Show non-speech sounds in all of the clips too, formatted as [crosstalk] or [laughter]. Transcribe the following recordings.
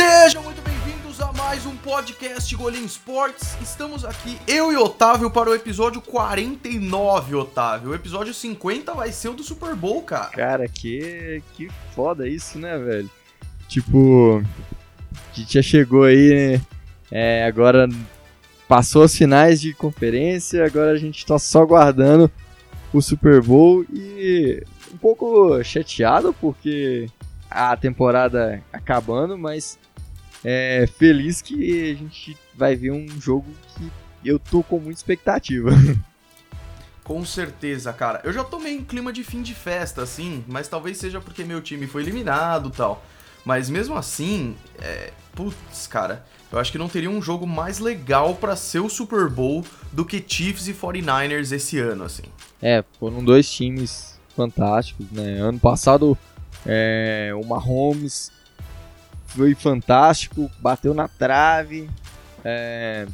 Sejam muito bem-vindos a mais um podcast Golim Sports. Estamos aqui, eu e Otávio, para o episódio 49, Otávio. O episódio 50 vai ser o do Super Bowl, cara. Cara, que, que foda isso, né, velho? Tipo, a gente já chegou aí, né? É, agora passou as finais de conferência, agora a gente tá só guardando o Super Bowl e um pouco chateado porque a temporada acabando, mas é, feliz que a gente vai ver um jogo que eu tô com muita expectativa. [laughs] Com certeza, cara. Eu já tô meio em clima de fim de festa, assim, mas talvez seja porque meu time foi eliminado tal. Mas mesmo assim, é... putz, cara, eu acho que não teria um jogo mais legal para ser o Super Bowl do que Chiefs e 49ers esse ano, assim. É, foram dois times fantásticos, né? Ano passado é, o Mahomes foi fantástico, bateu na trave. É,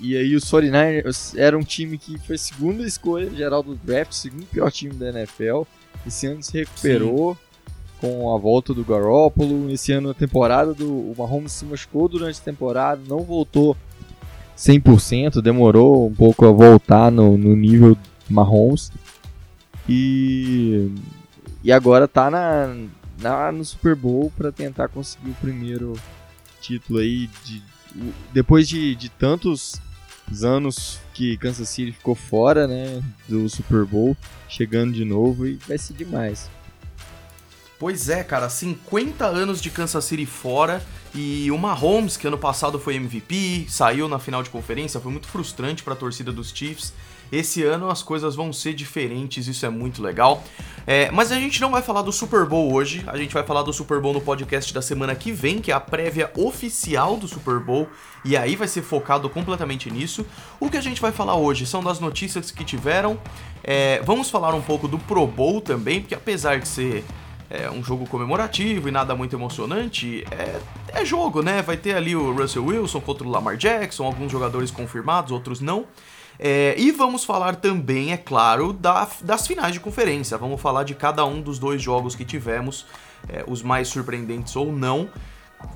e aí os 49ers era um time que foi segunda escolha geral do draft, segundo pior time da NFL. Esse ano se recuperou Sim. com a volta do Garoppolo. Esse ano a temporada do o Mahomes se machucou durante a temporada, não voltou 100%, demorou um pouco a voltar no, no nível Mahomes. E e agora tá na, no Super Bowl para tentar conseguir o primeiro título aí de depois de, de tantos anos que Kansas City ficou fora, né, do Super Bowl, chegando de novo e vai ser demais. Pois é, cara, 50 anos de Kansas City fora e o Mahomes, que ano passado foi MVP, saiu na final de conferência, foi muito frustrante para a torcida dos Chiefs. Esse ano as coisas vão ser diferentes, isso é muito legal. É, mas a gente não vai falar do Super Bowl hoje, a gente vai falar do Super Bowl no podcast da semana que vem, que é a prévia oficial do Super Bowl, e aí vai ser focado completamente nisso. O que a gente vai falar hoje são das notícias que tiveram, é, vamos falar um pouco do Pro Bowl também, porque apesar de ser é, um jogo comemorativo e nada muito emocionante, é, é jogo, né? Vai ter ali o Russell Wilson contra o Lamar Jackson, alguns jogadores confirmados, outros não. É, e vamos falar também, é claro, da, das finais de conferência. Vamos falar de cada um dos dois jogos que tivemos, é, os mais surpreendentes ou não.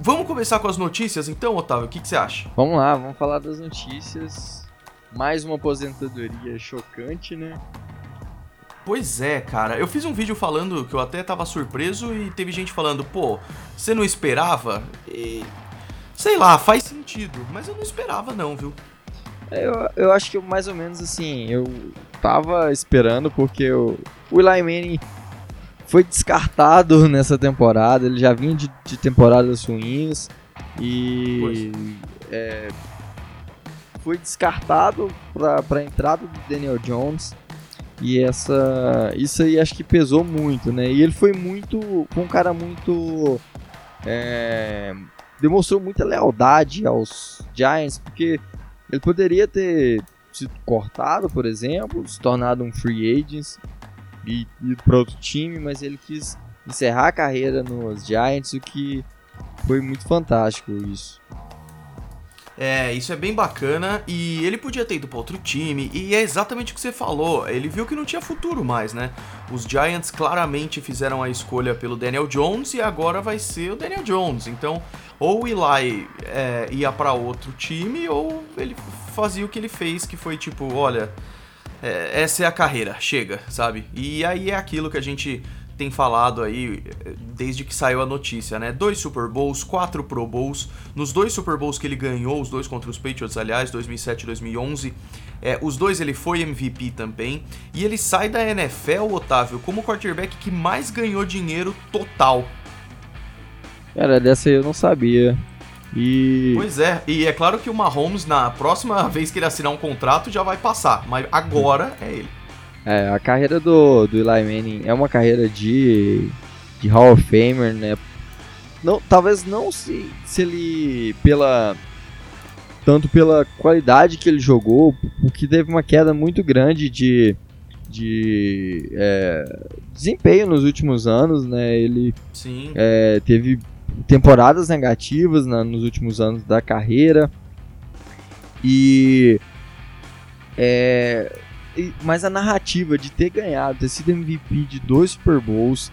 Vamos começar com as notícias então, Otávio? O que, que você acha? Vamos lá, vamos falar das notícias. Mais uma aposentadoria chocante, né? Pois é, cara. Eu fiz um vídeo falando que eu até tava surpreso e teve gente falando, pô, você não esperava? E... Sei lá, faz sentido, mas eu não esperava não, viu? Eu, eu acho que mais ou menos assim, eu tava esperando porque o, o Eli Manning foi descartado [laughs] nessa temporada, ele já vinha de, de temporadas ruins e é, foi descartado para a entrada do Daniel Jones e essa isso aí acho que pesou muito, né? E ele foi muito, foi um cara muito é, demonstrou muita lealdade aos Giants porque ele poderia ter sido cortado, por exemplo, se tornado um free agent e ido para outro time, mas ele quis encerrar a carreira nos Giants, o que foi muito fantástico isso. É, isso é bem bacana e ele podia ter ido para outro time e é exatamente o que você falou. Ele viu que não tinha futuro mais, né? Os Giants claramente fizeram a escolha pelo Daniel Jones e agora vai ser o Daniel Jones. Então, ou o Eli é, ia para outro time ou ele fazia o que ele fez, que foi tipo, olha, é, essa é a carreira, chega, sabe? E aí é aquilo que a gente tem falado aí desde que saiu a notícia, né? Dois Super Bowls, quatro Pro Bowls. Nos dois Super Bowls que ele ganhou, os dois contra os Patriots, aliás, 2007 e 2011, é, os dois ele foi MVP também. E ele sai da NFL, Otávio, como o quarterback que mais ganhou dinheiro total. Cara, dessa eu não sabia. E... Pois é, e é claro que o Mahomes, na próxima [laughs] vez que ele assinar um contrato, já vai passar, mas agora é ele. É, a carreira do, do Eli Manning é uma carreira de, de Hall of Famer, né? Não, talvez não se, se ele pela tanto pela qualidade que ele jogou, porque teve uma queda muito grande de, de é, desempenho nos últimos anos, né? Ele é, teve temporadas negativas na, nos últimos anos da carreira e mas a narrativa de ter ganhado, ter sido MVP de dois Super Bowls,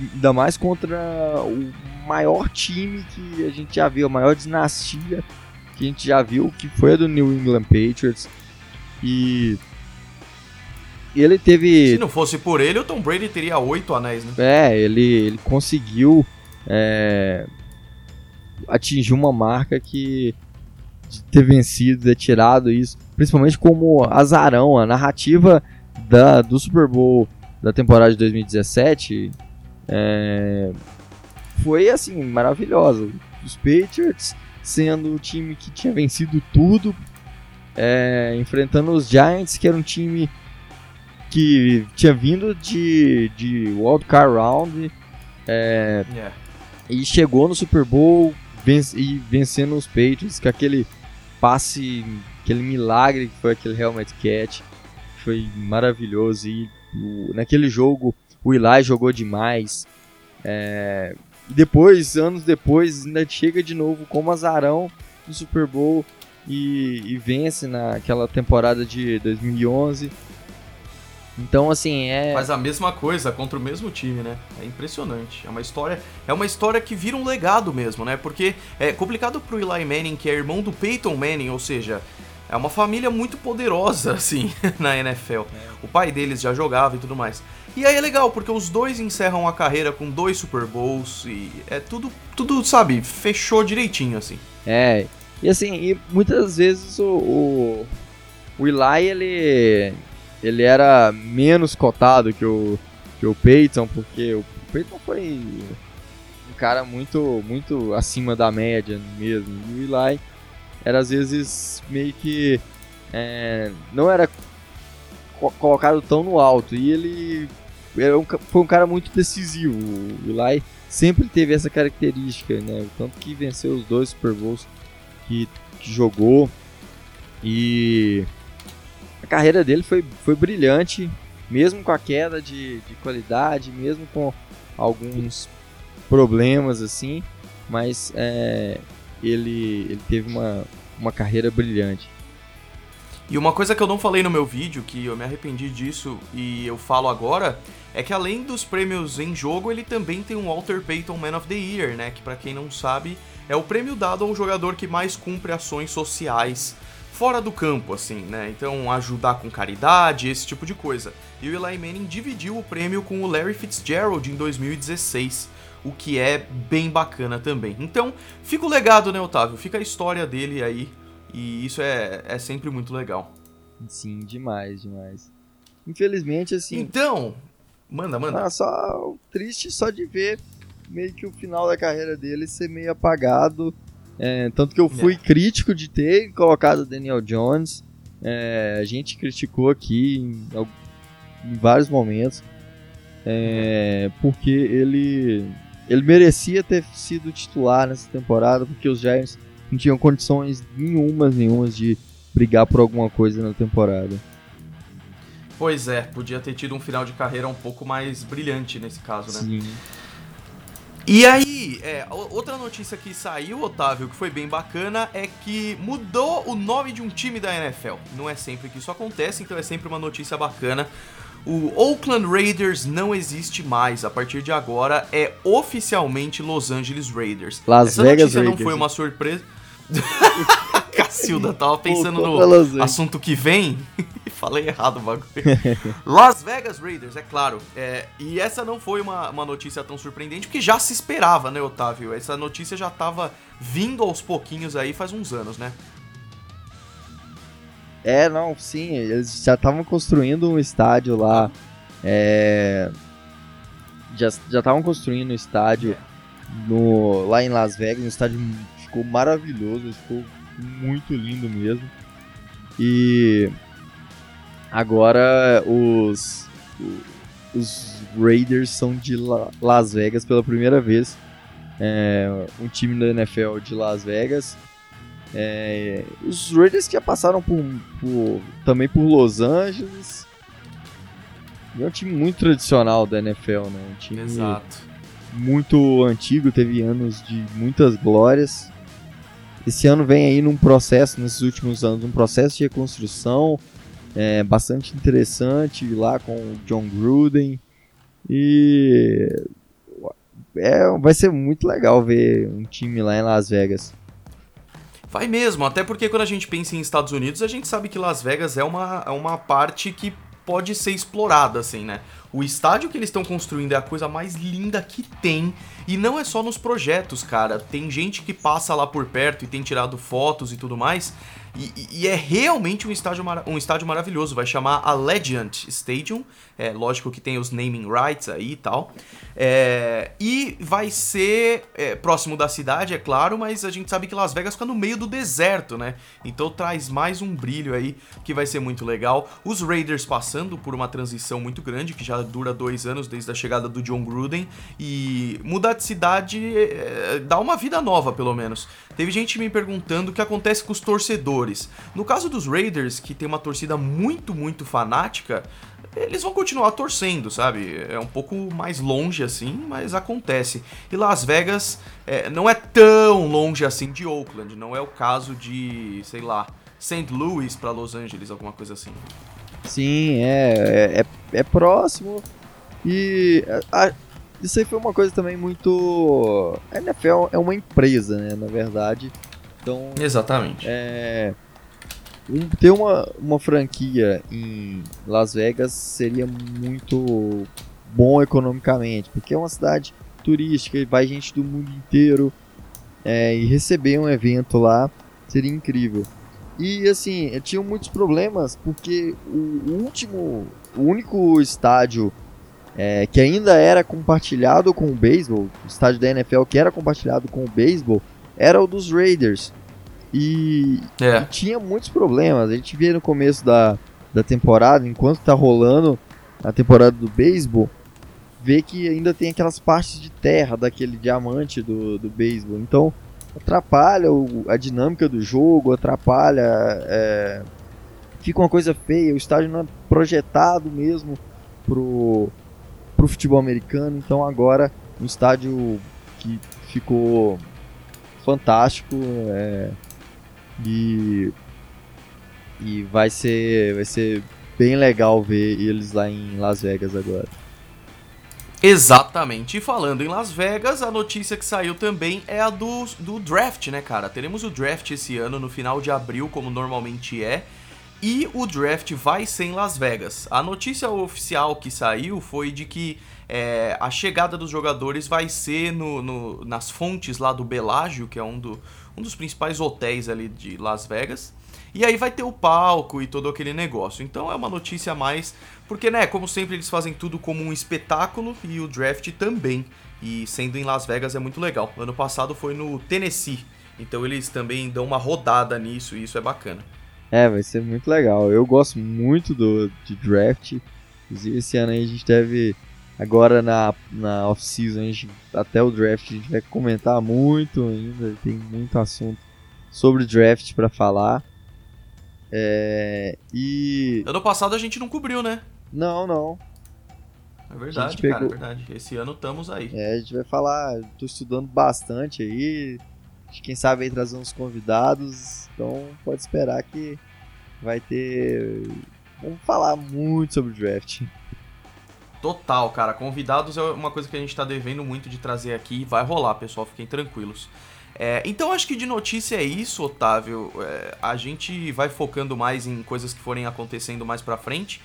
ainda mais contra o maior time que a gente já viu, a maior dinastia que a gente já viu, que foi a do New England Patriots. E ele teve. Se não fosse por ele, o Tom Brady teria oito anéis, né? É, ele, ele conseguiu é, atingir uma marca que de ter vencido, ter tirado isso, principalmente como azarão, a narrativa da, do Super Bowl da temporada de 2017 é, foi assim, maravilhosa. Os Patriots sendo o time que tinha vencido tudo, é, enfrentando os Giants, que era um time que tinha vindo de, de Wild Card Round é, yeah. e chegou no Super Bowl venc e vencendo os Patriots com aquele passe, aquele milagre que foi aquele helmet catch, foi maravilhoso e o, naquele jogo o Eli jogou demais. É, depois, anos depois, ainda chega de novo como azarão no Super Bowl e, e vence naquela temporada de 2011 então, assim, é. Faz a mesma coisa contra o mesmo time, né? É impressionante. É uma história. É uma história que vira um legado mesmo, né? Porque é complicado pro Eli Manning, que é irmão do Peyton Manning, ou seja, é uma família muito poderosa, [laughs] assim, na NFL. O pai deles já jogava e tudo mais. E aí é legal, porque os dois encerram a carreira com dois Super Bowls e é tudo, tudo sabe, fechou direitinho, assim. É, e assim, e muitas vezes o, o, o Eli, ele ele era menos cotado que o, que o Peyton, porque o Peyton foi um cara muito, muito acima da média mesmo. E o Eli era às vezes meio que é, não era co colocado tão no alto. E ele era um, foi um cara muito decisivo. O Eli sempre teve essa característica, né? Tanto que venceu os dois Super Bowls que, que jogou. E a carreira dele foi, foi brilhante, mesmo com a queda de, de qualidade, mesmo com alguns problemas assim, mas é, ele, ele teve uma, uma carreira brilhante. E uma coisa que eu não falei no meu vídeo, que eu me arrependi disso e eu falo agora, é que além dos prêmios em jogo, ele também tem um Walter Payton Man of the Year, né? Que para quem não sabe, é o prêmio dado ao jogador que mais cumpre ações sociais fora do campo, assim, né? Então, ajudar com caridade, esse tipo de coisa. E o Eli Manning dividiu o prêmio com o Larry Fitzgerald em 2016, o que é bem bacana também. Então, fica o legado, né, Otávio? Fica a história dele aí, e isso é, é sempre muito legal. Sim, demais, demais. Infelizmente, assim. Então, manda, manda. Ah, só triste só de ver meio que o final da carreira dele ser meio apagado é, tanto que eu fui é. crítico de ter colocado Daniel Jones. É, a gente criticou aqui em, em vários momentos. É, porque ele, ele merecia ter sido titular nessa temporada, porque os Giants não tinham condições nenhumas, nenhumas de brigar por alguma coisa na temporada. Pois é, podia ter tido um final de carreira um pouco mais brilhante nesse caso, né? Sim. E aí, é, outra notícia que saiu, Otávio, que foi bem bacana, é que mudou o nome de um time da NFL. Não é sempre que isso acontece, então é sempre uma notícia bacana. O Oakland Raiders não existe mais. A partir de agora é oficialmente Los Angeles Raiders. Las Essa Vegas notícia Raiders. não foi uma surpresa. [laughs] Cacilda, tava [laughs] pensando no assunto que vem e [laughs] falei errado o bagulho. Las Vegas Raiders, é claro. É, e essa não foi uma, uma notícia tão surpreendente, porque já se esperava, né, Otávio? Essa notícia já tava vindo aos pouquinhos aí faz uns anos, né? É, não, sim, eles já estavam construindo um estádio lá. É, já estavam construindo um estádio no, lá em Las Vegas, um estádio ficou maravilhoso, ficou muito lindo mesmo. E agora os os Raiders são de Las Vegas pela primeira vez. É, um time da NFL de Las Vegas. É, os Raiders que já passaram por, por, também por Los Angeles. É um time muito tradicional da NFL, né? Um time Exato. muito antigo, teve anos de muitas glórias. Esse ano vem aí num processo, nesses últimos anos, um processo de reconstrução é, bastante interessante lá com o John Gruden. E é, vai ser muito legal ver um time lá em Las Vegas. Vai mesmo, até porque quando a gente pensa em Estados Unidos, a gente sabe que Las Vegas é uma, é uma parte que pode ser explorada, assim, né? O estádio que eles estão construindo é a coisa mais linda que tem. E não é só nos projetos, cara. Tem gente que passa lá por perto e tem tirado fotos e tudo mais. E, e, é realmente um estádio, um estádio maravilhoso. Vai chamar a Legend Stadium. É lógico que tem os naming rights aí e tal. É, e vai ser é, próximo da cidade, é claro, mas a gente sabe que Las Vegas fica no meio do deserto, né? Então traz mais um brilho aí que vai ser muito legal. Os Raiders passando por uma transição muito grande, que já dura dois anos desde a chegada do John Gruden. E mudar de cidade é, dá uma vida nova, pelo menos. Teve gente me perguntando o que acontece com os torcedores. No caso dos Raiders, que tem uma torcida muito, muito fanática, eles vão continuar torcendo, sabe? É um pouco mais longe assim, mas acontece. E Las Vegas é, não é tão longe assim de Oakland, não é o caso de, sei lá, St. Louis para Los Angeles, alguma coisa assim. Sim, é, é, é, é próximo. E a, isso aí foi uma coisa também muito. A NFL é uma empresa, né? Na verdade. Então. Exatamente. É. Um, ter uma, uma franquia em Las Vegas seria muito bom economicamente, porque é uma cidade turística e vai gente do mundo inteiro. É, e receber um evento lá seria incrível. E assim, tinham muitos problemas porque o último, o único estádio é, que ainda era compartilhado com o beisebol, o estádio da NFL que era compartilhado com o beisebol, era o dos Raiders. E, é. e, tinha muitos problemas. A gente via no começo da, da temporada, enquanto tá rolando a temporada do beisebol, vê que ainda tem aquelas partes de terra daquele diamante do, do beisebol. Então atrapalha o, a dinâmica do jogo, atrapalha. É, fica uma coisa feia. O estádio não é projetado mesmo pro para o futebol americano. Então agora um estádio que ficou fantástico é, e, e vai ser vai ser bem legal ver eles lá em Las Vegas agora. Exatamente. E falando em Las Vegas, a notícia que saiu também é a do, do draft, né, cara? Teremos o draft esse ano no final de abril, como normalmente é. E o draft vai ser em Las Vegas. A notícia oficial que saiu foi de que é, a chegada dos jogadores vai ser no, no, nas fontes lá do Belágio, que é um, do, um dos principais hotéis ali de Las Vegas. E aí vai ter o palco e todo aquele negócio. Então é uma notícia a mais, porque, né, como sempre, eles fazem tudo como um espetáculo e o draft também. E sendo em Las Vegas é muito legal. Ano passado foi no Tennessee. Então eles também dão uma rodada nisso e isso é bacana. É, vai ser muito legal. Eu gosto muito do de draft. Inclusive, esse ano aí a gente deve. Agora na, na off-season, até o draft, a gente vai comentar muito ainda. Tem muito assunto sobre draft para falar. É, e. Ano passado a gente não cobriu, né? Não, não. É verdade, pegou... cara, é verdade. Esse ano estamos aí. É, a gente vai falar. Tô estudando bastante aí. Quem sabe aí trazer uns convidados então pode esperar que vai ter. Vamos falar muito sobre o draft. Total, cara. Convidados é uma coisa que a gente tá devendo muito de trazer aqui. Vai rolar, pessoal. Fiquem tranquilos. É, então acho que de notícia é isso, Otávio. É, a gente vai focando mais em coisas que forem acontecendo mais pra frente.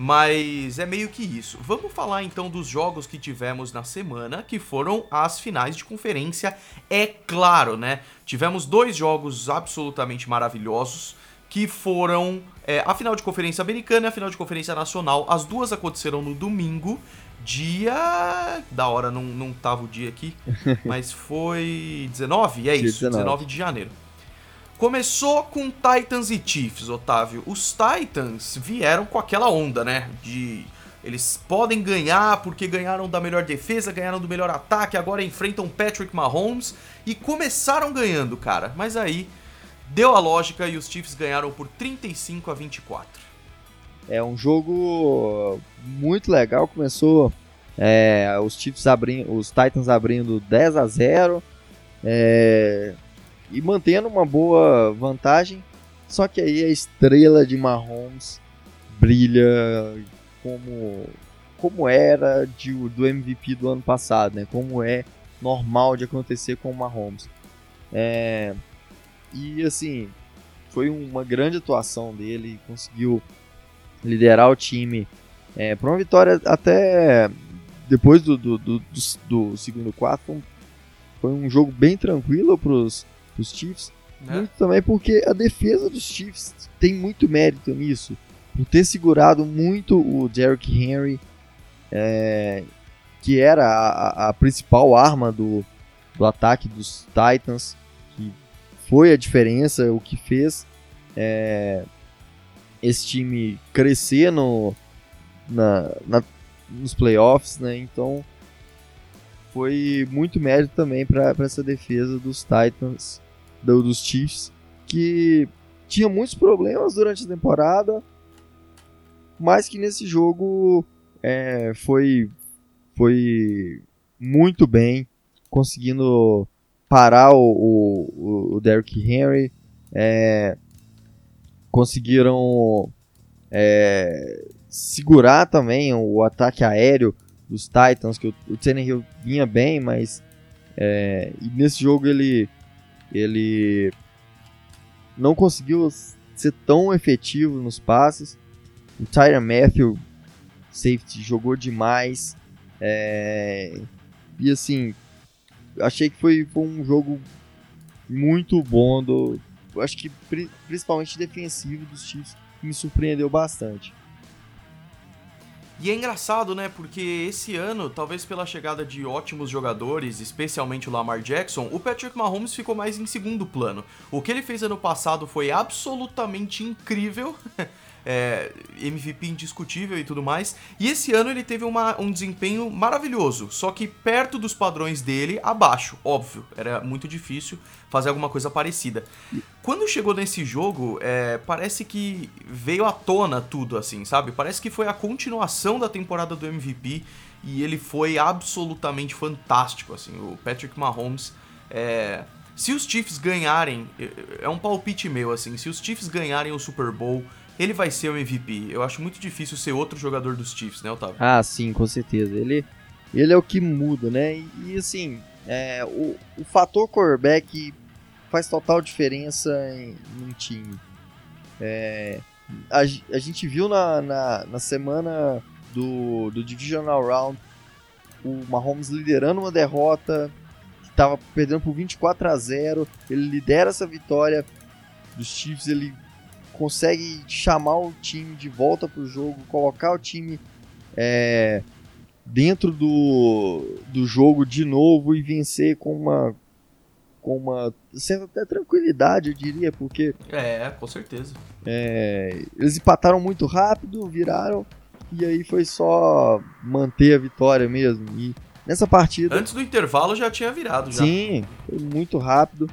Mas é meio que isso. Vamos falar então dos jogos que tivemos na semana, que foram as finais de conferência. É claro, né? Tivemos dois jogos absolutamente maravilhosos, que foram é, a final de conferência americana e a final de conferência nacional. As duas aconteceram no domingo, dia. Da hora, não, não tava o dia aqui, [laughs] mas foi 19? É isso, 19. 19 de janeiro. Começou com Titans e Chiefs, Otávio. Os Titans vieram com aquela onda, né? De eles podem ganhar porque ganharam da melhor defesa, ganharam do melhor ataque, agora enfrentam Patrick Mahomes e começaram ganhando, cara. Mas aí deu a lógica e os Chiefs ganharam por 35 a 24. É um jogo muito legal, começou é, os Chiefs abrindo, os Titans abrindo 10 a 0. É, e mantendo uma boa vantagem. Só que aí a estrela de Mahomes brilha como como era de, do MVP do ano passado, né? Como é normal de acontecer com o Mahomes. É, e assim, foi uma grande atuação dele, conseguiu liderar o time é, para uma vitória até depois do, do, do, do, do segundo quarto. Foi um jogo bem tranquilo para os Chiefs. É. Muito também porque a defesa dos Chiefs tem muito mérito nisso. Por ter segurado muito o Derrick Henry, é, que era a, a, principal arma do, do ataque dos Titans, foi a diferença, o que fez é, esse time crescer no, na, na, nos playoffs, né? Então foi muito mérito também para essa defesa dos Titans, do, dos Chiefs, que tinha muitos problemas durante a temporada, mas que nesse jogo é, foi, foi muito bem, conseguindo parar o, o, o Derrick Henry, é, conseguiram é, segurar também o ataque aéreo dos Titans, que o, o Tannehill vinha bem, mas é, nesse jogo ele, ele não conseguiu ser tão efetivo nos passes. O Tyron Matthew, safety, jogou demais. É, e assim, achei que foi, foi um jogo muito bom do, acho que principalmente defensivo dos Chiefs, me surpreendeu bastante. E é engraçado, né? Porque esse ano, talvez pela chegada de ótimos jogadores, especialmente o Lamar Jackson, o Patrick Mahomes ficou mais em segundo plano. O que ele fez ano passado foi absolutamente incrível. [laughs] é, MVP indiscutível e tudo mais. E esse ano ele teve uma, um desempenho maravilhoso, só que perto dos padrões dele, abaixo, óbvio. Era muito difícil fazer alguma coisa parecida. Quando chegou nesse jogo, é, parece que veio à tona tudo, assim, sabe? Parece que foi a continuação da temporada do MVP e ele foi absolutamente fantástico, assim. O Patrick Mahomes é, se os Chiefs ganharem, é, é um palpite meu assim, se os Chiefs ganharem o Super Bowl, ele vai ser o MVP. Eu acho muito difícil ser outro jogador dos Chiefs, né, Otávio? Ah, sim, com certeza. Ele, ele é o que muda, né? E, e assim, é, o, o fator quarterback faz total diferença em, em time. É, a, a, gente viu na, na, na, semana do, do Divisional Round o Mahomes liderando uma derrota, estava perdendo por 24 a 0. Ele lidera essa vitória dos Chiefs, ele consegue chamar o time de volta pro jogo, colocar o time é, dentro do, do jogo de novo e vencer com uma com uma certa até tranquilidade, eu diria, porque é, com certeza. É, eles empataram muito rápido, viraram e aí foi só manter a vitória mesmo. E nessa partida antes do intervalo já tinha virado já. Sim, foi muito rápido.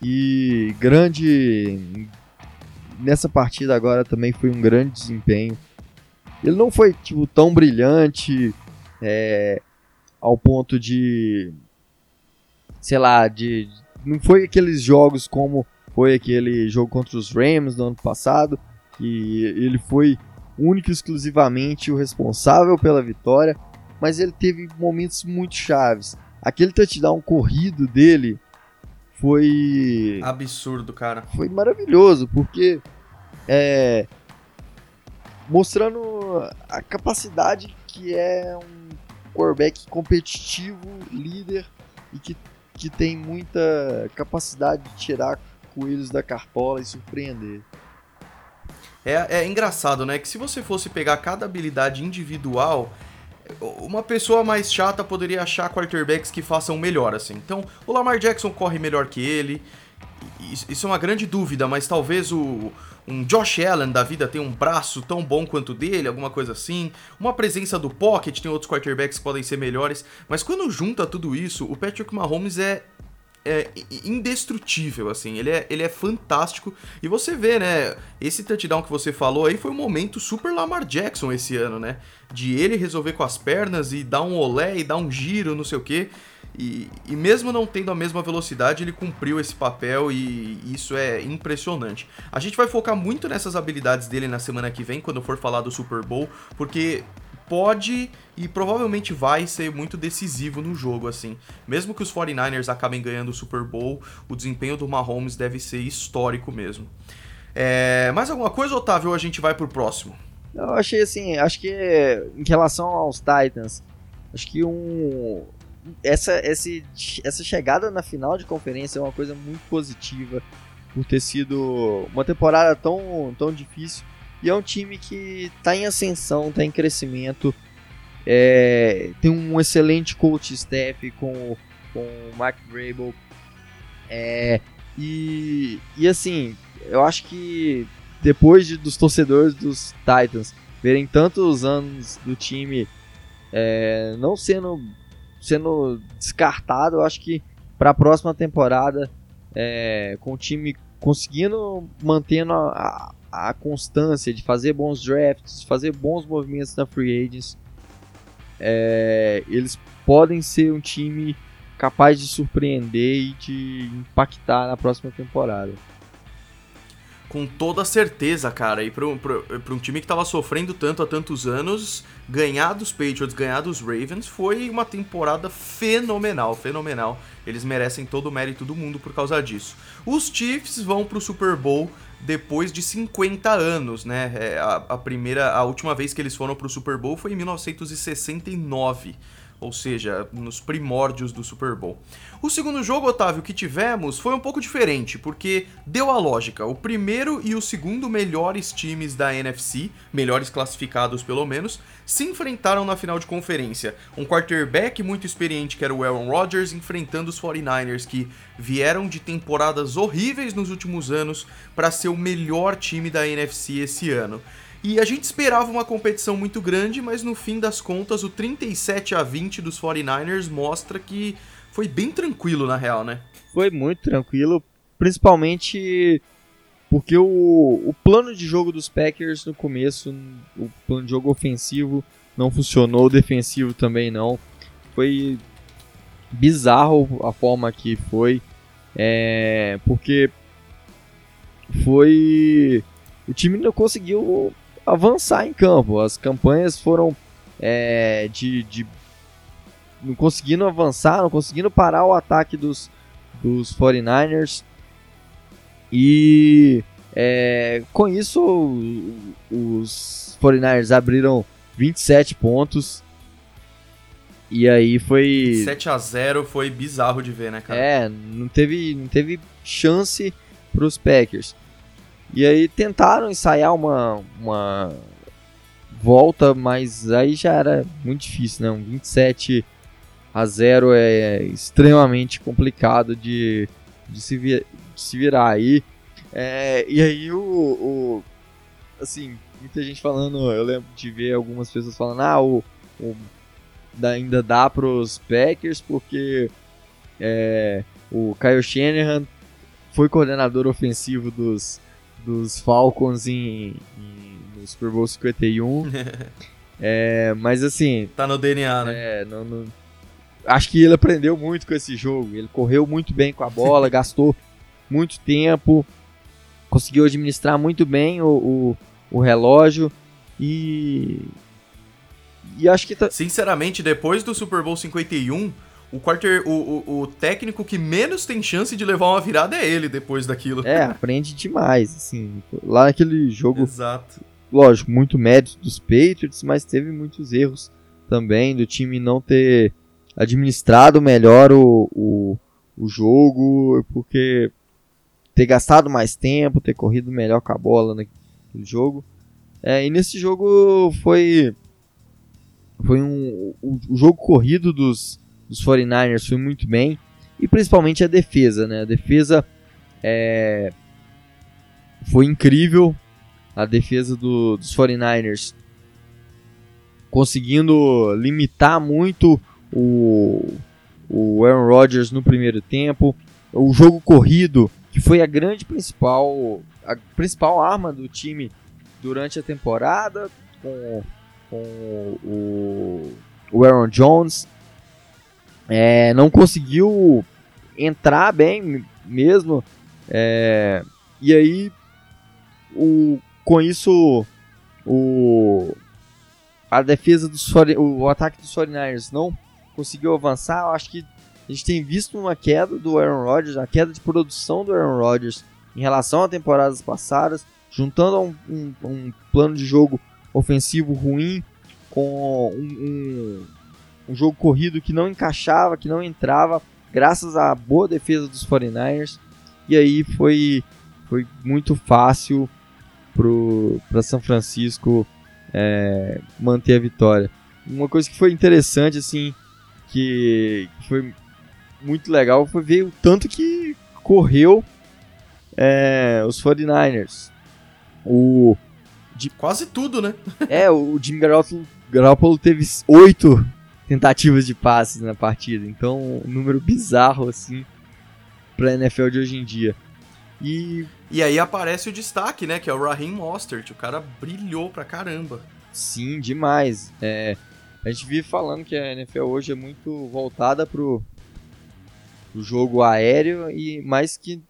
E grande nessa partida agora também foi um grande desempenho. Ele não foi tipo, tão brilhante é, ao ponto de. Sei lá, de. Não foi aqueles jogos como foi aquele jogo contra os Rams no ano passado, que ele foi único e exclusivamente o responsável pela vitória, mas ele teve momentos muito chaves. Aquele touchdown corrido dele foi. Absurdo, cara. Foi maravilhoso, porque. É. Mostrando a capacidade que é um quarterback competitivo, líder e que, que tem muita capacidade de tirar coelhos da cartola e surpreender. É, é engraçado, né? Que se você fosse pegar cada habilidade individual, uma pessoa mais chata poderia achar quarterbacks que façam melhor, assim. Então, o Lamar Jackson corre melhor que ele. Isso é uma grande dúvida, mas talvez o, um Josh Allen da vida tenha um braço tão bom quanto dele, alguma coisa assim. Uma presença do pocket, tem outros quarterbacks que podem ser melhores. Mas quando junta tudo isso, o Patrick Mahomes é é indestrutível, assim, ele é, ele é fantástico. E você vê, né, esse touchdown que você falou aí foi um momento super Lamar Jackson esse ano, né? De ele resolver com as pernas e dar um olé e dar um giro, não sei o quê. E, e mesmo não tendo a mesma velocidade, ele cumpriu esse papel e isso é impressionante. A gente vai focar muito nessas habilidades dele na semana que vem, quando for falar do Super Bowl, porque pode e provavelmente vai ser muito decisivo no jogo, assim. Mesmo que os 49ers acabem ganhando o Super Bowl, o desempenho do Mahomes deve ser histórico mesmo. É, mais alguma coisa, Otávio, ou a gente vai pro próximo? Eu achei assim, acho que em relação aos Titans, acho que um essa, esse, essa chegada na final de conferência é uma coisa muito positiva por ter sido uma temporada tão, tão difícil e é um time que está em ascensão, está em crescimento, é, tem um excelente coach staff com, com o Mark Vrabel é, e, e assim, eu acho que depois de, dos torcedores dos Titans verem tantos anos do time é, não sendo, sendo descartado, eu acho que para a próxima temporada, é, com o time conseguindo mantendo a, a, constância de fazer bons drafts, fazer bons movimentos na free agents, é, eles podem ser um time capaz de surpreender e de impactar na próxima temporada com toda certeza, cara. E para um, time que estava sofrendo tanto há tantos anos, ganhar dos Patriots, ganhar dos Ravens foi uma temporada fenomenal, fenomenal. Eles merecem todo o mérito do mundo por causa disso. Os Chiefs vão para o Super Bowl depois de 50 anos, né? É, a, a, primeira, a última vez que eles foram para o Super Bowl foi em 1969 ou seja, nos primórdios do Super Bowl. O segundo jogo, Otávio, que tivemos foi um pouco diferente, porque deu a lógica. O primeiro e o segundo melhores times da NFC, melhores classificados pelo menos, se enfrentaram na final de conferência. Um quarterback muito experiente, que era o Aaron Rodgers, enfrentando os 49ers, que vieram de temporadas horríveis nos últimos anos para ser o melhor time da NFC esse ano. E a gente esperava uma competição muito grande, mas no fim das contas, o 37 a 20 dos 49ers mostra que foi bem tranquilo na real, né? Foi muito tranquilo, principalmente porque o, o plano de jogo dos Packers no começo, o plano de jogo ofensivo não funcionou, o defensivo também não. Foi bizarro a forma que foi, é, porque foi o time não conseguiu avançar em campo. As campanhas foram é, de, de não conseguindo avançar, não conseguindo parar o ataque dos, dos 49ers. E é, com isso, os 49ers abriram 27 pontos. E aí foi. 7 a 0 foi bizarro de ver, né, cara? É, não teve, não teve chance para os Packers. E aí tentaram ensaiar uma, uma volta, mas aí já era muito difícil, né? Um 27 a 0 é extremamente complicado de, de, se, vir, de se virar aí. É, e aí o, o, Assim, muita gente falando, eu lembro de ver algumas pessoas falando, ah, o, o ainda dá pros Packers porque é, o Kyle Shanahan foi coordenador ofensivo dos, dos Falcons em, em, no Super Bowl 51. [laughs] é, mas assim. Tá no DNA, né? É, não, não, acho que ele aprendeu muito com esse jogo. Ele correu muito bem com a bola, [laughs] gastou muito tempo, conseguiu administrar muito bem o, o, o relógio e. E acho que. Tá... Sinceramente, depois do Super Bowl 51 o, quarter, o, o, o, técnico que menos tem chance de levar uma virada é ele depois daquilo. É, aprende demais, assim. Lá naquele jogo. Exato. Lógico, muito mérito dos Patriots, mas teve muitos erros também do time não ter administrado melhor o, o, o jogo, porque ter gastado mais tempo, ter corrido melhor com a bola naquele jogo. É, e nesse jogo foi foi um o, o jogo corrido dos dos 49ers foi muito bem. E principalmente a defesa, né? A defesa é, foi incrível. A defesa do, dos 49ers conseguindo limitar muito o, o Aaron Rodgers no primeiro tempo. O jogo corrido, que foi a grande principal, a principal arma do time durante a temporada, com, com o, o Aaron Jones é, não conseguiu entrar bem mesmo. É, e aí, o, com isso, o, a defesa dos o, o ataque dos 49ers não conseguiu avançar, eu acho que a gente tem visto uma queda do Aaron Rodgers, a queda de produção do Aaron Rodgers em relação a temporadas passadas, juntando a um, um, um plano de jogo ofensivo ruim com um, um, um, jogo corrido que não encaixava, que não entrava, graças à boa defesa dos 49ers. E aí foi, foi muito fácil para São Francisco é, manter a vitória. Uma coisa que foi interessante, assim, que, foi muito legal, foi ver o tanto que correu é, os 49ers. O, de, Quase tudo, né? é, o Jimmy Garoppolo, Garoppolo teve oito tentativas de passes na partida, então um número bizarro, assim, pra NFL de hoje em dia. E... e aí aparece o destaque, né? Que é o Raheem Mostert. O cara brilhou pra caramba. Sim, demais. É, a gente vive falando que a NFL hoje é muito voltada pro, pro jogo aéreo e mais que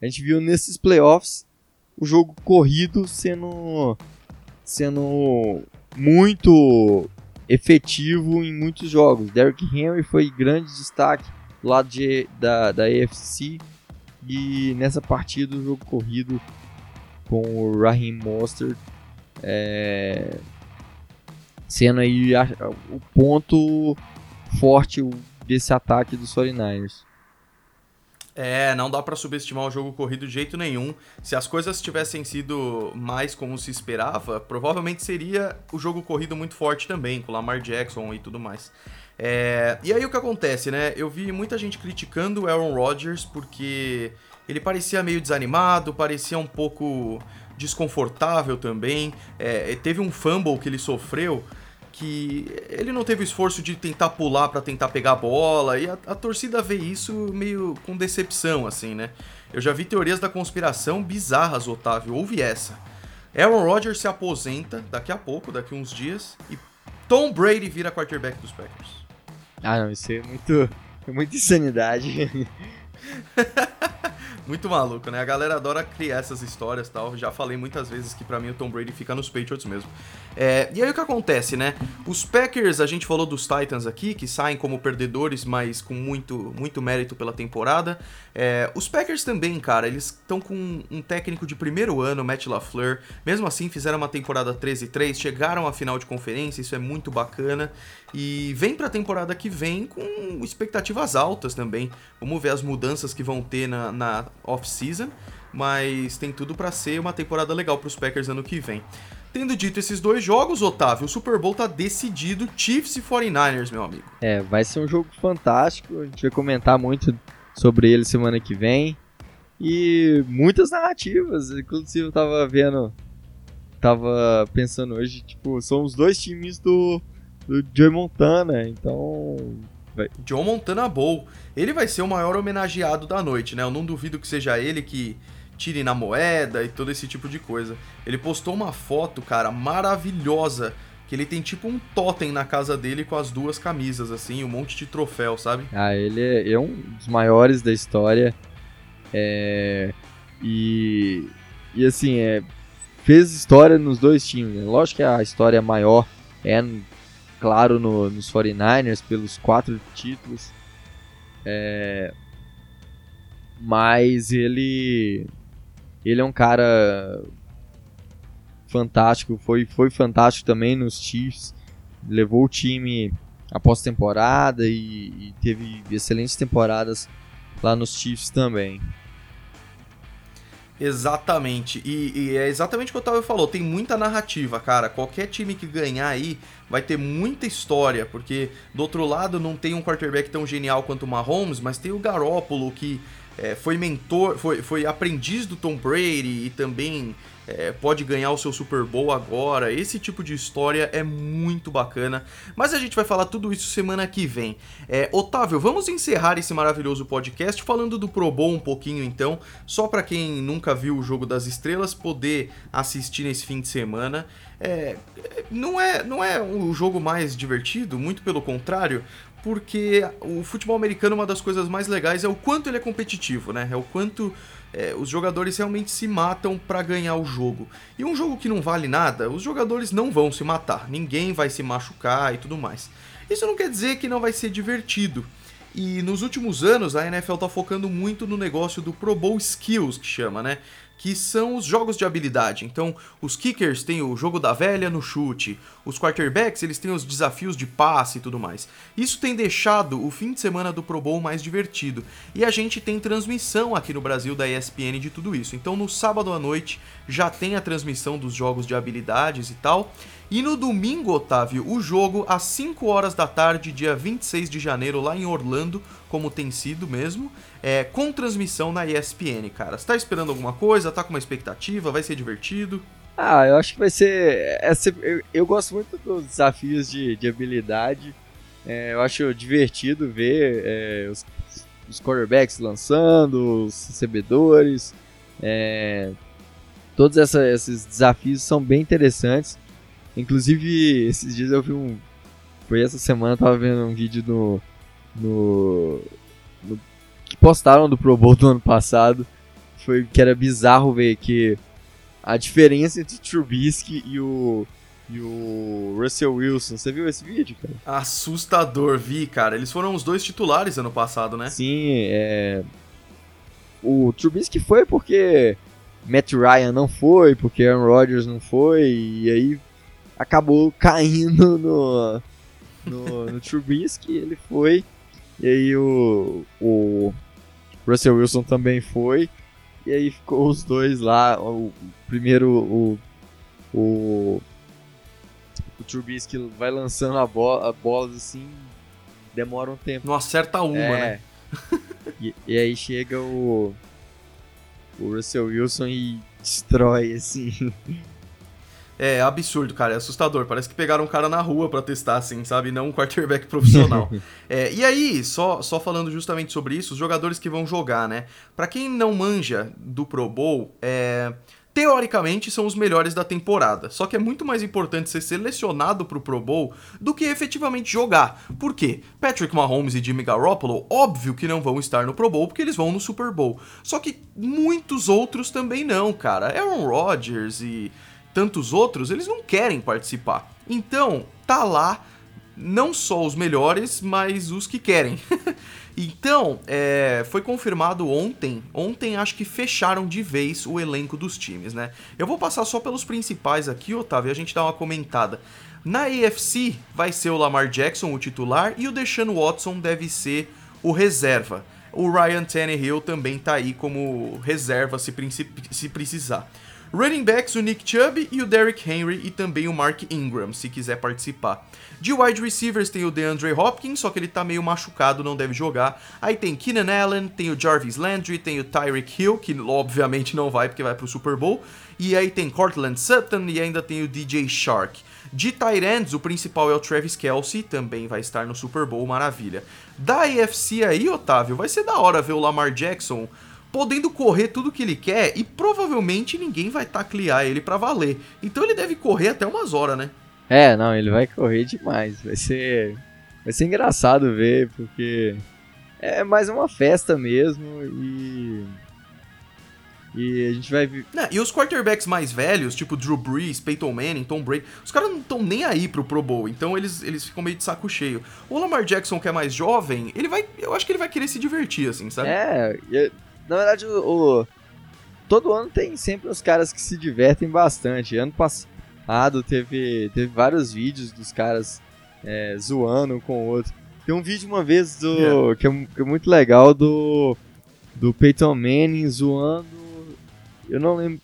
a gente viu nesses playoffs o jogo corrido sendo sendo muito efetivo em muitos jogos. Derrick Henry foi grande destaque do lado de, da, da AFC e nessa partida o jogo corrido com o Raheem Mostert é, sendo aí a, o ponto forte desse ataque dos 49ers. É, não dá para subestimar o jogo corrido de jeito nenhum. Se as coisas tivessem sido mais como se esperava, provavelmente seria o jogo corrido muito forte também, com Lamar Jackson e tudo mais. É, e aí o que acontece, né? Eu vi muita gente criticando o Aaron Rodgers porque ele parecia meio desanimado, parecia um pouco desconfortável também. É, teve um fumble que ele sofreu que ele não teve o esforço de tentar pular para tentar pegar a bola e a, a, torcida vê isso meio com decepção, assim, né? Eu já vi teorias da conspiração bizarras, Otávio. Houve essa. Aaron Rodgers se aposenta daqui a pouco, daqui uns dias, e Tom Brady vira quarterback dos Packers. Ah, não, isso é muito, é [laughs] muita insanidade. [laughs] Muito maluco, né? A galera adora criar essas histórias tal. Já falei muitas vezes que para mim o Tom Brady fica nos Patriots mesmo. É, e aí o que acontece, né? Os Packers, a gente falou dos Titans aqui, que saem como perdedores, mas com muito, muito mérito pela temporada. É, os Packers também, cara, eles estão com um técnico de primeiro ano, Matt LaFleur. Mesmo assim, fizeram uma temporada 13-3, chegaram à final de conferência, isso é muito bacana. E vem pra temporada que vem com expectativas altas também. Vamos ver as mudanças que vão ter na, na off-season, mas tem tudo para ser uma temporada legal para os Packers ano que vem. Tendo dito esses dois jogos, Otávio, o Super Bowl tá decidido, Chiefs e 49ers, meu amigo. É, vai ser um jogo fantástico, a gente vai comentar muito sobre ele semana que vem. E muitas narrativas, inclusive eu tava vendo, tava pensando hoje, tipo, são os dois times do do Joe Montana, então. Vai. John Montana Bowl. Ele vai ser o maior homenageado da noite, né? Eu não duvido que seja ele que tire na moeda e todo esse tipo de coisa. Ele postou uma foto, cara, maravilhosa. Que ele tem tipo um totem na casa dele com as duas camisas, assim, um monte de troféu, sabe? Ah, ele é, é um dos maiores da história. É. E. E assim, é, fez história nos dois times. Né? Lógico que a história maior é claro no, nos 49ers pelos quatro títulos. É, mas ele ele é um cara fantástico, foi, foi fantástico também nos Chiefs, levou o time após temporada e, e teve excelentes temporadas lá nos Chiefs também. Exatamente. E, e, é exatamente o que o Otávio falou. Tem muita narrativa, cara. Qualquer time que ganhar aí vai ter muita história. Porque do outro lado não tem um quarterback tão genial quanto o Mahomes, mas tem o Garópolo que é, foi mentor, foi, foi aprendiz do Tom Brady e também é, pode ganhar o seu Super Bowl agora. Esse tipo de história é muito bacana. Mas a gente vai falar tudo isso semana que vem. É, Otávio, vamos encerrar esse maravilhoso podcast falando do Pro Bowl um pouquinho então, só para quem nunca viu o Jogo das Estrelas poder assistir nesse fim de semana. É, não é não é o jogo mais divertido, muito pelo contrário porque o futebol americano, uma das coisas mais legais é o quanto ele é competitivo, né? É o quanto é, os jogadores realmente se matam para ganhar o jogo. E um jogo que não vale nada, os jogadores não vão se matar, ninguém vai se machucar e tudo mais. Isso não quer dizer que não vai ser divertido. E nos últimos anos a NFL tá focando muito no negócio do Pro Bowl Skills, que chama, né? Que são os jogos de habilidade. Então, os kickers têm o jogo da velha no chute, os quarterbacks eles têm os desafios de passe e tudo mais. Isso tem deixado o fim de semana do Pro Bowl mais divertido. E a gente tem transmissão aqui no Brasil da ESPN de tudo isso. Então, no sábado à noite já tem a transmissão dos jogos de habilidades e tal. E no domingo, Otávio, o jogo às 5 horas da tarde, dia 26 de janeiro, lá em Orlando, como tem sido mesmo, é, com transmissão na ESPN, cara. Você tá esperando alguma coisa? Tá com uma expectativa? Vai ser divertido? Ah, eu acho que vai ser. É, eu, eu, gosto muito dos desafios de, de habilidade. É, eu acho divertido ver é, os, os quarterbacks lançando, os recebedores. É, todos essa, esses desafios são bem interessantes. Inclusive, esses dias eu vi um. Foi essa semana, eu tava vendo um vídeo no. no, no que postaram do Pro Bowl do ano passado. Foi que era bizarro ver que a diferença entre o Trubisky e o. E o Russell Wilson, você viu esse vídeo, cara? Assustador, vi, cara. Eles foram os dois titulares ano passado, né? Sim, é. O Trubisky foi porque Matt Ryan não foi, porque Aaron Rodgers não foi, e aí acabou caindo no, no, no Trubisky, ele foi. E aí o, o Russell Wilson também foi. E aí ficou os dois lá. O, primeiro o, o, o Trubisky vai lançando a bola, a bola assim, demora um tempo. Não acerta uma, é. né? [laughs] e, e aí chega o, o Russell Wilson e destrói, assim. É absurdo, cara, é assustador. Parece que pegaram um cara na rua para testar, assim, sabe? Não um quarterback [laughs] profissional. [laughs] é, e aí, só, só falando justamente sobre isso, os jogadores que vão jogar, né? Para quem não manja do Pro Bowl, é teoricamente são os melhores da temporada. Só que é muito mais importante ser selecionado pro Pro Bowl do que efetivamente jogar. Por quê? Patrick Mahomes e Jimmy Garoppolo, óbvio que não vão estar no Pro Bowl porque eles vão no Super Bowl. Só que muitos outros também não, cara. Aaron Rodgers e tantos outros, eles não querem participar. Então, tá lá não só os melhores, mas os que querem. [laughs] então, é, foi confirmado ontem. Ontem acho que fecharam de vez o elenco dos times, né? Eu vou passar só pelos principais aqui, Otávio, e a gente dá uma comentada. Na AFC vai ser o Lamar Jackson, o titular, e o Deshaun Watson deve ser o reserva. O Ryan Tannehill também tá aí como reserva se, se precisar. Running backs, o Nick Chubb e o Derrick Henry e também o Mark Ingram, se quiser participar. De wide receivers tem o DeAndre Hopkins, só que ele tá meio machucado, não deve jogar. Aí tem Keenan Allen, tem o Jarvis Landry, tem o Tyreek Hill, que obviamente não vai porque vai pro Super Bowl. E aí tem Cortland Sutton e ainda tem o DJ Shark. De Tyrants, o principal é o Travis Kelsey, também vai estar no Super Bowl, maravilha. Da AFC aí, Otávio, vai ser da hora ver o Lamar Jackson podendo correr tudo que ele quer e provavelmente ninguém vai taclear ele para valer. Então ele deve correr até umas horas, né? É, não, ele vai correr demais. Vai ser vai ser engraçado ver porque é mais uma festa mesmo e e a gente vai ver. e os quarterbacks mais velhos, tipo Drew Brees, Peyton Manning, Tom Brady, os caras não estão nem aí pro Pro Bowl, então eles, eles ficam meio de saco cheio. O Lamar Jackson, que é mais jovem, ele vai. Eu acho que ele vai querer se divertir, assim, sabe? É, na verdade, o, o, todo ano tem sempre os caras que se divertem bastante. Ano passado teve, teve vários vídeos dos caras é, zoando um com o outro. Tem um vídeo uma vez do yeah. que, é, que, é, muito legal do do Peyton Manning zoando. Eu não lembro.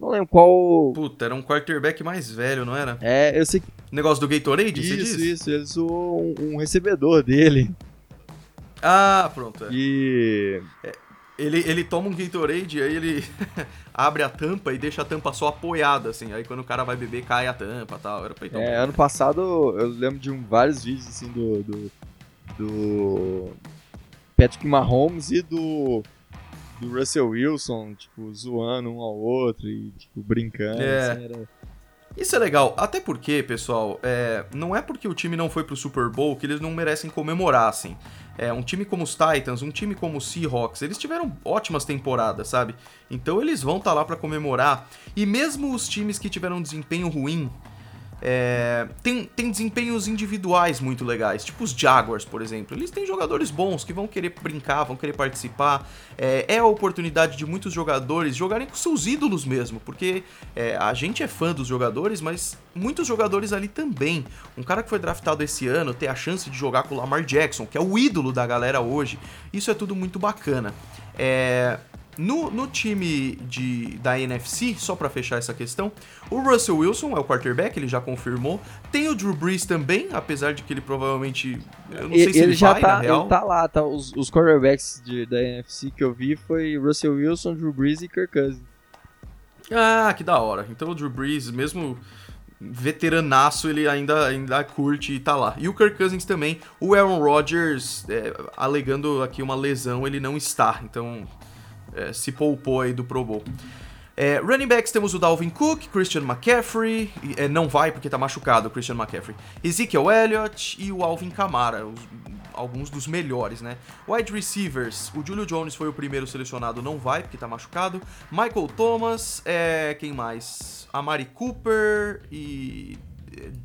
Não lembro qual. Puta, era um quarterback mais velho, não era? É, eu sei que. Negócio do Gatorade, isso? Isso, ele zoou um, um recebedor dele. Ah, pronto. É. E. É, ele, ele toma um Gatorade, aí ele [laughs] abre a tampa e deixa a tampa só apoiada, assim. Aí quando o cara vai beber, cai a tampa e tal. Era pra é, ano passado eu lembro de um, vários vídeos, assim, do, do, do Patrick Mahomes e do, do Russell Wilson, tipo, zoando um ao outro e, tipo, brincando, é. assim, era... Isso é legal, até porque, pessoal, é, não é porque o time não foi pro Super Bowl que eles não merecem comemorar, assim. É, um time como os Titans, um time como os Seahawks, eles tiveram ótimas temporadas, sabe? Então eles vão estar tá lá para comemorar. E mesmo os times que tiveram um desempenho ruim, é, tem, tem desempenhos individuais muito legais, tipo os Jaguars, por exemplo. Eles têm jogadores bons que vão querer brincar, vão querer participar. É, é a oportunidade de muitos jogadores jogarem com seus ídolos mesmo, porque é, a gente é fã dos jogadores, mas muitos jogadores ali também. Um cara que foi draftado esse ano ter a chance de jogar com o Lamar Jackson, que é o ídolo da galera hoje, isso é tudo muito bacana. É, no, no time de, da NFC, só para fechar essa questão, o Russell Wilson é o quarterback, ele já confirmou. Tem o Drew Brees também, apesar de que ele provavelmente. Eu não sei ele, se ele, já vai, tá, na real. Ele tá lá, tá? Os, os quarterbacks de, da NFC que eu vi foi Russell Wilson, Drew Brees e Kirk Cousins. Ah, que da hora. Então o Drew Brees, mesmo veteranaço, ele ainda, ainda curte e tá lá. E o Kirk Cousins também. O Aaron Rodgers, é, alegando aqui uma lesão, ele não está. Então é, se poupou aí do Pro Bowl. É, running backs temos o Dalvin Cook, Christian McCaffrey, é, não vai porque tá machucado o Christian McCaffrey, Ezekiel Elliott e o Alvin Kamara, os, alguns dos melhores, né? Wide receivers, o Julio Jones foi o primeiro selecionado, não vai porque tá machucado, Michael Thomas, é, quem mais? Amari Cooper e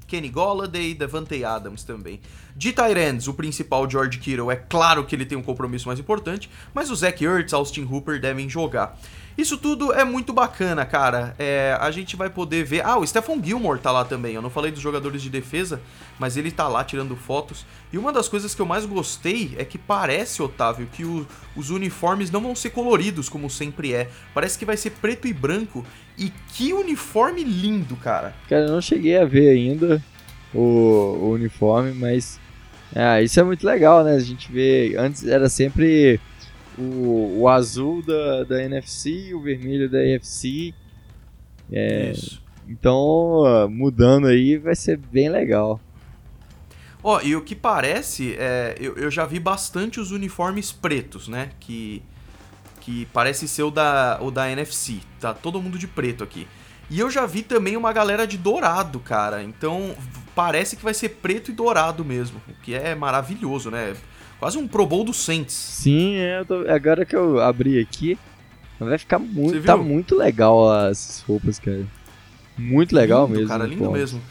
Kenny Golladay, Devante Adams também. De Tyrants, o principal George Kittle, é claro que ele tem um compromisso mais importante, mas o Zach Ertz, Austin Hooper devem jogar. Isso tudo é muito bacana, cara. É, a gente vai poder ver. Ah, o Stephon Gilmore tá lá também. Eu não falei dos jogadores de defesa, mas ele tá lá tirando fotos. E uma das coisas que eu mais gostei é que parece, Otávio, que o, os uniformes não vão ser coloridos, como sempre é. Parece que vai ser preto e branco. E que uniforme lindo, cara. Cara, eu não cheguei a ver ainda o, o uniforme, mas. Ah, isso é muito legal, né? A gente vê. Antes era sempre o, o azul da, da NFC, o vermelho da AFC. É, Isso. Então, mudando aí vai ser bem legal. Ó, oh, e o que parece, é, eu, eu já vi bastante os uniformes pretos, né? Que, que parece ser o da, o da NFC. Tá todo mundo de preto aqui. E eu já vi também uma galera de dourado, cara. Então parece que vai ser preto e dourado mesmo. O que é maravilhoso, né? Quase um Pro Bowl do Saints. Sim, é, tô, agora que eu abri aqui, vai ficar muito. Tá muito legal as roupas, cara. Muito legal lindo, mesmo. Cara, lindo pô. mesmo.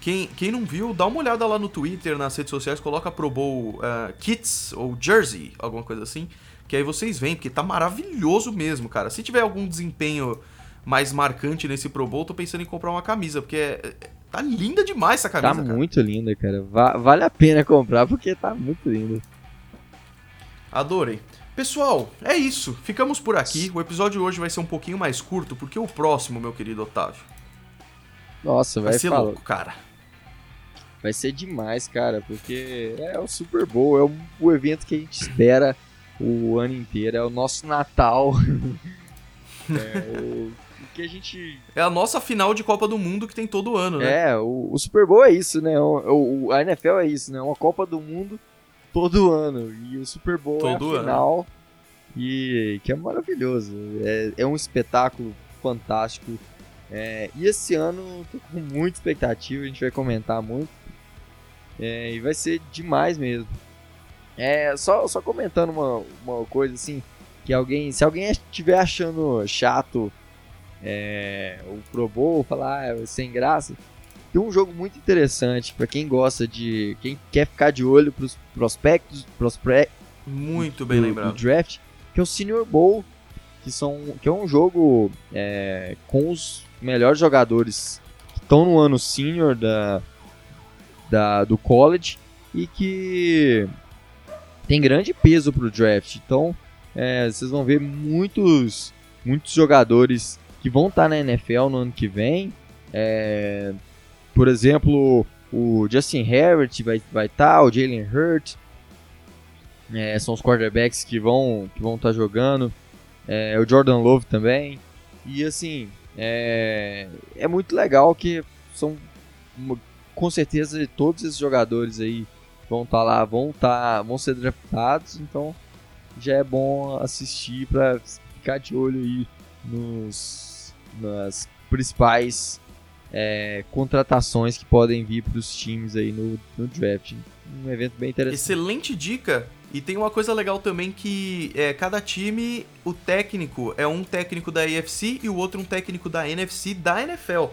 Quem, quem não viu, dá uma olhada lá no Twitter, nas redes sociais, coloca Pro Bowl uh, Kits ou Jersey, alguma coisa assim. Que aí vocês veem, porque tá maravilhoso mesmo, cara. Se tiver algum desempenho mais marcante nesse Pro Bowl, tô pensando em comprar uma camisa, porque é, é tá linda demais essa camisa. Tá cara. muito linda, cara. Va vale a pena comprar, porque tá muito linda. Adorei. Pessoal, é isso. Ficamos por aqui. O episódio hoje vai ser um pouquinho mais curto, porque o próximo, meu querido Otávio. Nossa, vai, vai ser falar. louco, cara. Vai ser demais, cara, porque é o Super Bowl, é o, o evento que a gente espera o ano inteiro, é o nosso Natal. [laughs] é o que a gente. É a nossa final de Copa do Mundo que tem todo ano, né? É, o, o Super Bowl é isso, né? O, o, a NFL é isso, né? Uma Copa do Mundo todo ano. E o Super Bowl todo é a final. Ano. E que é maravilhoso. É, é um espetáculo fantástico. É, e esse ano tô com muita expectativa, a gente vai comentar muito. É, e vai ser demais mesmo. É, só, só comentando uma, uma coisa assim, que alguém, se alguém estiver achando chato é, o Pro Bowl, falar ah, sem graça, tem um jogo muito interessante para quem gosta de. quem quer ficar de olho pros prospectos. Prospect, muito bem do, lembrado. Do draft, que é o Senior Bowl. Que, são, que é um jogo é, com os melhores jogadores que estão no ano senior da, da, do college e que tem grande peso pro draft. Então, é, vocês vão ver muitos, muitos jogadores que vão estar tá na NFL no ano que vem. É, por exemplo, o Justin Herbert vai estar, vai tá, o Jalen Hurt. É, são os quarterbacks que vão que vão estar tá jogando. É, o Jordan Love também. E assim, é, é muito legal que são com certeza todos esses jogadores aí vão estar tá lá, vão tá, vão ser draftados, então já é bom assistir para ficar de olho aí nos nas principais é, contratações que podem vir para os times aí no, no draft. Um evento bem interessante. Excelente dica. E tem uma coisa legal também que é, cada time, o técnico é um técnico da AFC e o outro um técnico da NFC da NFL.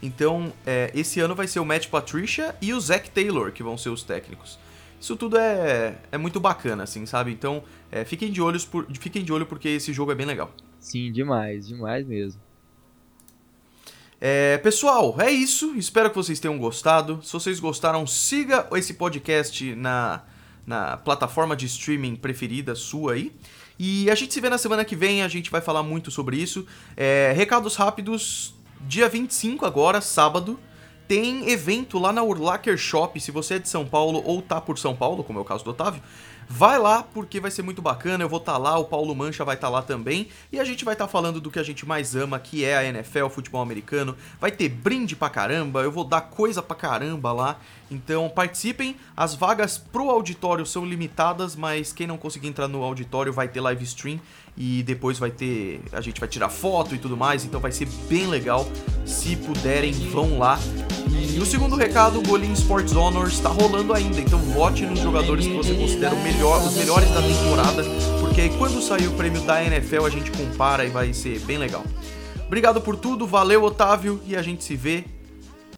Então, é, esse ano vai ser o Matt Patricia e o Zach Taylor que vão ser os técnicos. Isso tudo é, é muito bacana, assim, sabe? Então, é, fiquem, de olhos por, fiquem de olho porque esse jogo é bem legal. Sim, demais, demais mesmo. É, pessoal, é isso. Espero que vocês tenham gostado. Se vocês gostaram, siga esse podcast na, na plataforma de streaming preferida sua aí. E a gente se vê na semana que vem, a gente vai falar muito sobre isso. É, recados rápidos, dia 25 agora, sábado, tem evento lá na Urlacher Shop, se você é de São Paulo ou tá por São Paulo, como é o caso do Otávio, Vai lá porque vai ser muito bacana. Eu vou estar tá lá, o Paulo Mancha vai estar tá lá também. E a gente vai estar tá falando do que a gente mais ama, que é a NFL, futebol americano. Vai ter brinde pra caramba, eu vou dar coisa pra caramba lá. Então participem. As vagas pro auditório são limitadas, mas quem não conseguir entrar no auditório vai ter live stream e depois vai ter. A gente vai tirar foto e tudo mais, então vai ser bem legal. Se puderem, vão lá. E o segundo recado, o Bolinho Sports Honors está rolando ainda, então vote nos jogadores que você considera melhor, os melhores da temporada, porque aí quando sair o prêmio da NFL a gente compara e vai ser bem legal. Obrigado por tudo, valeu Otávio e a gente se vê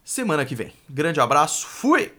semana que vem. Grande abraço, fui!